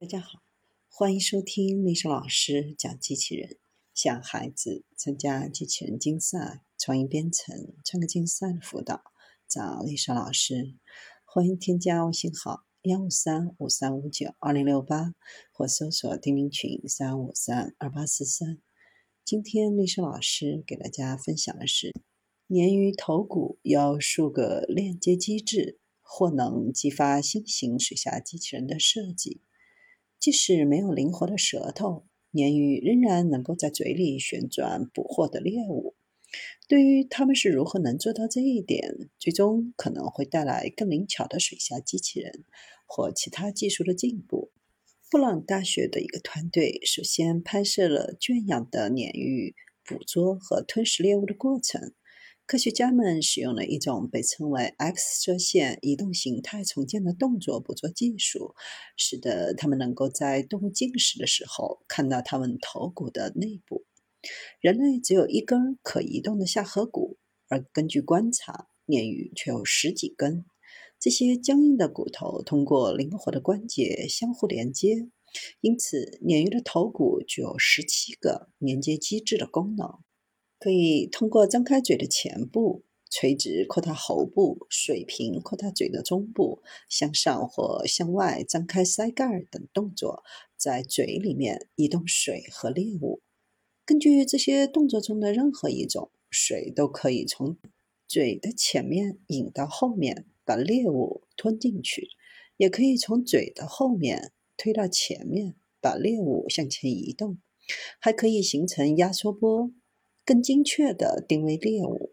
大家好，欢迎收听丽莎老师讲机器人。想孩子参加机器人竞赛、创意编程、创客竞赛的辅导，找丽莎老师。欢迎添加微信号幺五三五三五九二零六八，或搜索钉钉群三五三二八四三。今天丽莎老师给大家分享的是，鲶鱼头骨有数个链接机制，或能激发新型水下机器人的设计。即使没有灵活的舌头，鲶鱼仍然能够在嘴里旋转捕获的猎物。对于他们是如何能做到这一点，最终可能会带来更灵巧的水下机器人或其他技术的进步。布朗大学的一个团队首先拍摄了圈养的鲶鱼捕捉和吞食猎物的过程。科学家们使用了一种被称为 X 射线移动形态重建的动作捕捉技术，使得他们能够在动物进食的时候看到它们头骨的内部。人类只有一根可移动的下颌骨，而根据观察，鲶鱼却有十几根。这些僵硬的骨头通过灵活的关节相互连接，因此鲶鱼的头骨具有十七个连接机制的功能。可以通过张开嘴的前部、垂直扩大喉部、水平扩大嘴的中部、向上或向外张开腮盖等动作，在嘴里面移动水和猎物。根据这些动作中的任何一种，水都可以从嘴的前面引到后面，把猎物吞进去；也可以从嘴的后面推到前面，把猎物向前移动。还可以形成压缩波。更精确地定位猎物。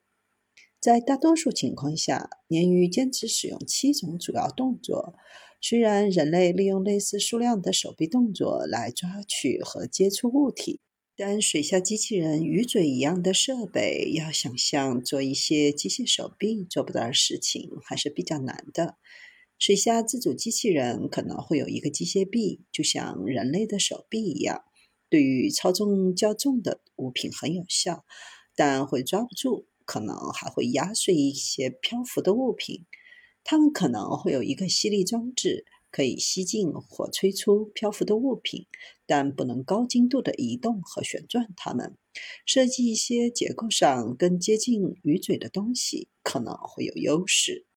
在大多数情况下，鲶鱼坚持使用七种主要动作。虽然人类利用类似数量的手臂动作来抓取和接触物体，但水下机器人鱼嘴一样的设备要想象做一些机械手臂做不到的事情，还是比较难的。水下自主机器人可能会有一个机械臂，就像人类的手臂一样。对于操纵较重的物品很有效，但会抓不住，可能还会压碎一些漂浮的物品。它们可能会有一个吸力装置，可以吸进或吹出漂浮的物品，但不能高精度的移动和旋转它们。设计一些结构上更接近鱼嘴的东西可能会有优势。